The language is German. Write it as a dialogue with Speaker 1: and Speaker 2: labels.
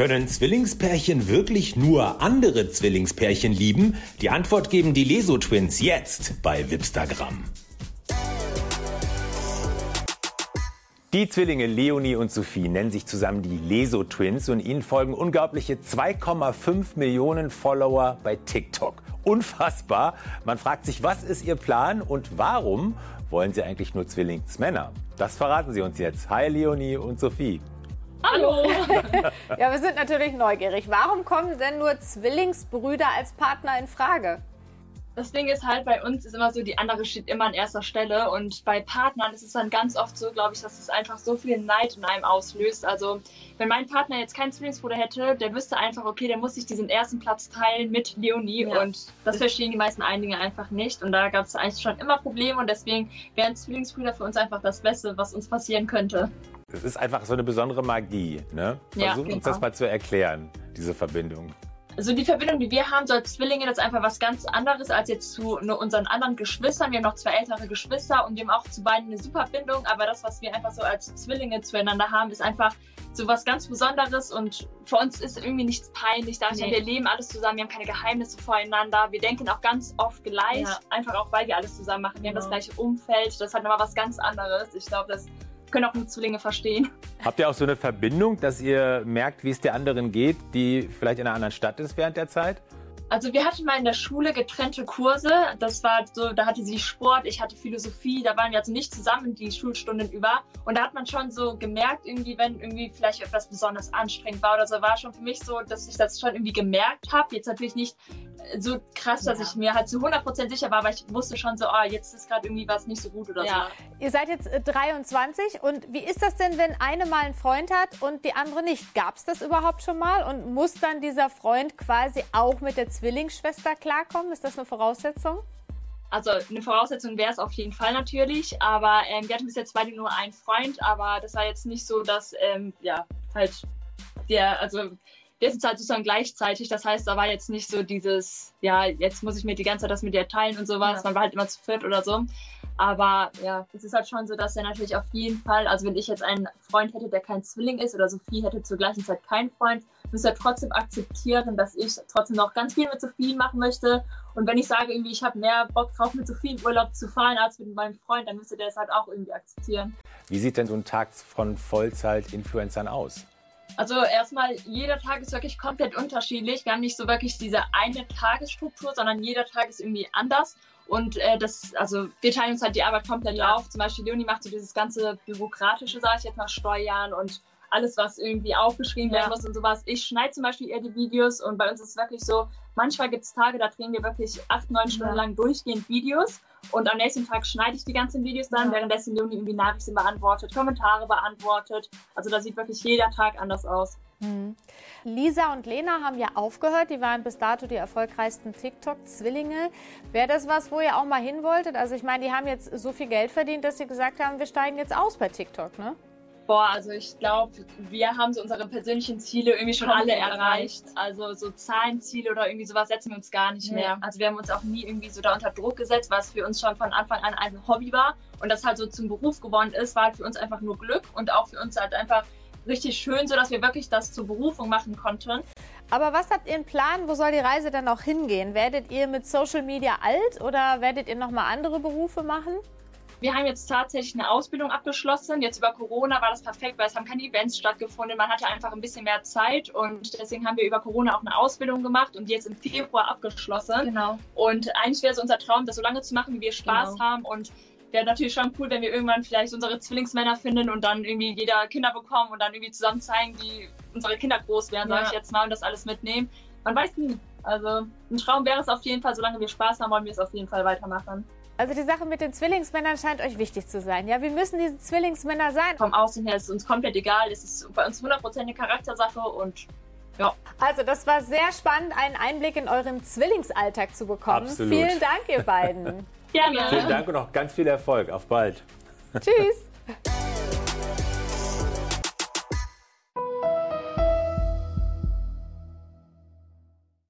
Speaker 1: Können Zwillingspärchen wirklich nur andere Zwillingspärchen lieben? Die Antwort geben die Leso-Twins jetzt bei Wipstagram. Die Zwillinge Leonie und Sophie nennen sich zusammen die Leso Twins und ihnen folgen unglaubliche 2,5 Millionen Follower bei TikTok. Unfassbar. Man fragt sich, was ist ihr Plan und warum wollen sie eigentlich nur Zwillingsmänner? Das verraten sie uns jetzt. Hi Leonie und Sophie.
Speaker 2: Hallo! ja, wir sind natürlich neugierig. Warum kommen denn nur Zwillingsbrüder als Partner in Frage?
Speaker 3: Das Ding ist halt, bei uns ist immer so, die andere steht immer an erster Stelle und bei Partnern ist es dann ganz oft so, glaube ich, dass es einfach so viel Neid in einem auslöst. Also, wenn mein Partner jetzt keinen Zwillingsbruder hätte, der wüsste einfach, okay, der muss sich diesen ersten Platz teilen mit Leonie ja. und das verstehen die meisten Einlinge einfach nicht und da gab es eigentlich schon immer Probleme und deswegen wären Zwillingsbrüder für uns einfach das Beste, was uns passieren könnte.
Speaker 1: Es ist einfach so eine besondere Magie. Ne? Versuch ja, uns das mal zu erklären, diese Verbindung.
Speaker 3: Also die Verbindung, die wir haben, so als Zwillinge, das ist einfach was ganz anderes als jetzt zu unseren anderen Geschwistern. Wir haben noch zwei ältere Geschwister und wir haben auch zu beiden eine super Bindung. Aber das, was wir einfach so als Zwillinge zueinander haben, ist einfach so was ganz Besonderes und für uns ist irgendwie nichts peinlich. Nee. Wir leben alles zusammen, wir haben keine Geheimnisse voreinander. Wir denken auch ganz oft gleich, ja. einfach auch, weil wir alles zusammen machen. Wir genau. haben das gleiche Umfeld, das ist halt nochmal was ganz anderes. Ich glaube, das können auch nur Zwillinge verstehen.
Speaker 1: Habt ihr auch so eine Verbindung, dass ihr merkt, wie es der anderen geht, die vielleicht in einer anderen Stadt ist während der Zeit?
Speaker 3: Also wir hatten mal in der Schule getrennte Kurse. Das war so, da hatte sie Sport, ich hatte Philosophie. Da waren wir also nicht zusammen die Schulstunden über. Und da hat man schon so gemerkt, irgendwie, wenn irgendwie vielleicht etwas besonders anstrengend war oder so, war schon für mich so, dass ich das schon irgendwie gemerkt habe. Jetzt natürlich nicht so krass, dass ja. ich mir halt zu 100% sicher war, aber ich wusste schon so, oh, jetzt ist gerade irgendwie was nicht so gut oder ja.
Speaker 2: so. Ihr seid jetzt 23 äh, und wie ist das denn, wenn eine mal einen Freund hat und die andere nicht? Gab es das überhaupt schon mal und muss dann dieser Freund quasi auch mit der Zwillingsschwester klarkommen? Ist das eine Voraussetzung?
Speaker 3: Also eine Voraussetzung wäre es auf jeden Fall natürlich, aber ähm, wir hatten bis jetzt beide nur einen Freund, aber das war jetzt nicht so, dass ähm, ja halt der, also wir sind halt sozusagen gleichzeitig, das heißt, da war jetzt nicht so dieses, ja, jetzt muss ich mir die ganze Zeit das mit dir teilen und sowas, ja. man war halt immer zu viert oder so. Aber ja, es ist halt schon so, dass er natürlich auf jeden Fall, also wenn ich jetzt einen Freund hätte, der kein Zwilling ist oder Sophie hätte zur gleichen Zeit keinen Freund, müsste er trotzdem akzeptieren, dass ich trotzdem noch ganz viel mit Sophie machen möchte. Und wenn ich sage, irgendwie, ich habe mehr Bock drauf, mit Sophie in Urlaub zu fahren als mit meinem Freund, dann müsste der es halt auch irgendwie akzeptieren.
Speaker 1: Wie sieht denn so ein Tag von Vollzeit-Influencern aus?
Speaker 3: Also erstmal, jeder Tag ist wirklich komplett unterschiedlich. Wir haben nicht so wirklich diese eine Tagesstruktur, sondern jeder Tag ist irgendwie anders. Und äh, das, also wir teilen uns halt die Arbeit komplett ja. auf. Zum Beispiel Leonie macht so dieses ganze bürokratische, sage ich jetzt mal, Steuern und alles, was irgendwie aufgeschrieben werden muss und sowas. Ich schneide zum Beispiel eher die Videos und bei uns ist es wirklich so, manchmal gibt es Tage, da drehen wir wirklich acht, neun Stunden ja. lang durchgehend Videos und am nächsten Tag schneide ich die ganzen Videos dann, ja. währenddessen Leonie irgendwie Nachrichten beantwortet, Kommentare beantwortet. Also da sieht wirklich jeder Tag anders aus.
Speaker 2: Mhm. Lisa und Lena haben ja aufgehört. Die waren bis dato die erfolgreichsten TikTok-Zwillinge. Wäre das was, wo ihr auch mal hin wolltet? Also ich meine, die haben jetzt so viel Geld verdient, dass sie gesagt haben, wir steigen jetzt aus bei TikTok, ne?
Speaker 3: Boah, also ich glaube, wir haben so unsere persönlichen Ziele irgendwie schon alle erreicht. Also so Zahlenziele oder irgendwie sowas setzen wir uns gar nicht mehr. Also wir haben uns auch nie irgendwie so da unter Druck gesetzt, was für uns schon von Anfang an ein Hobby war. Und das halt so zum Beruf geworden ist, war halt für uns einfach nur Glück und auch für uns halt einfach richtig schön, so dass wir wirklich das zur Berufung machen konnten.
Speaker 2: Aber was habt ihr einen Plan? Wo soll die Reise dann noch hingehen? Werdet ihr mit Social Media alt oder werdet ihr nochmal andere Berufe machen?
Speaker 3: Wir haben jetzt tatsächlich eine Ausbildung abgeschlossen. Jetzt über Corona war das perfekt, weil es haben keine Events stattgefunden. Man hatte einfach ein bisschen mehr Zeit und deswegen haben wir über Corona auch eine Ausbildung gemacht und die jetzt im Februar abgeschlossen. Genau. Und eigentlich wäre es unser Traum, das so lange zu machen, wie wir Spaß genau. haben und wäre natürlich schon cool, wenn wir irgendwann vielleicht unsere Zwillingsmänner finden und dann irgendwie jeder Kinder bekommen und dann irgendwie zusammen zeigen, wie unsere Kinder groß werden, ja. sage ich jetzt mal, und das alles mitnehmen. Man weiß nie. Also ein Traum wäre es auf jeden Fall, solange wir Spaß haben, wollen wir es auf jeden Fall weitermachen.
Speaker 2: Also die Sache mit den Zwillingsmännern scheint euch wichtig zu sein. Ja, wie müssen diese Zwillingsmänner sein?
Speaker 3: Vom Aussehen her ist es uns komplett egal. Es ist bei uns 100% eine Charaktersache und ja.
Speaker 2: Also das war sehr spannend, einen Einblick in euren Zwillingsalltag zu bekommen. Absolut. Vielen Dank, ihr beiden.
Speaker 1: Gerne. Vielen Dank und noch ganz viel Erfolg. Auf bald.
Speaker 2: Tschüss.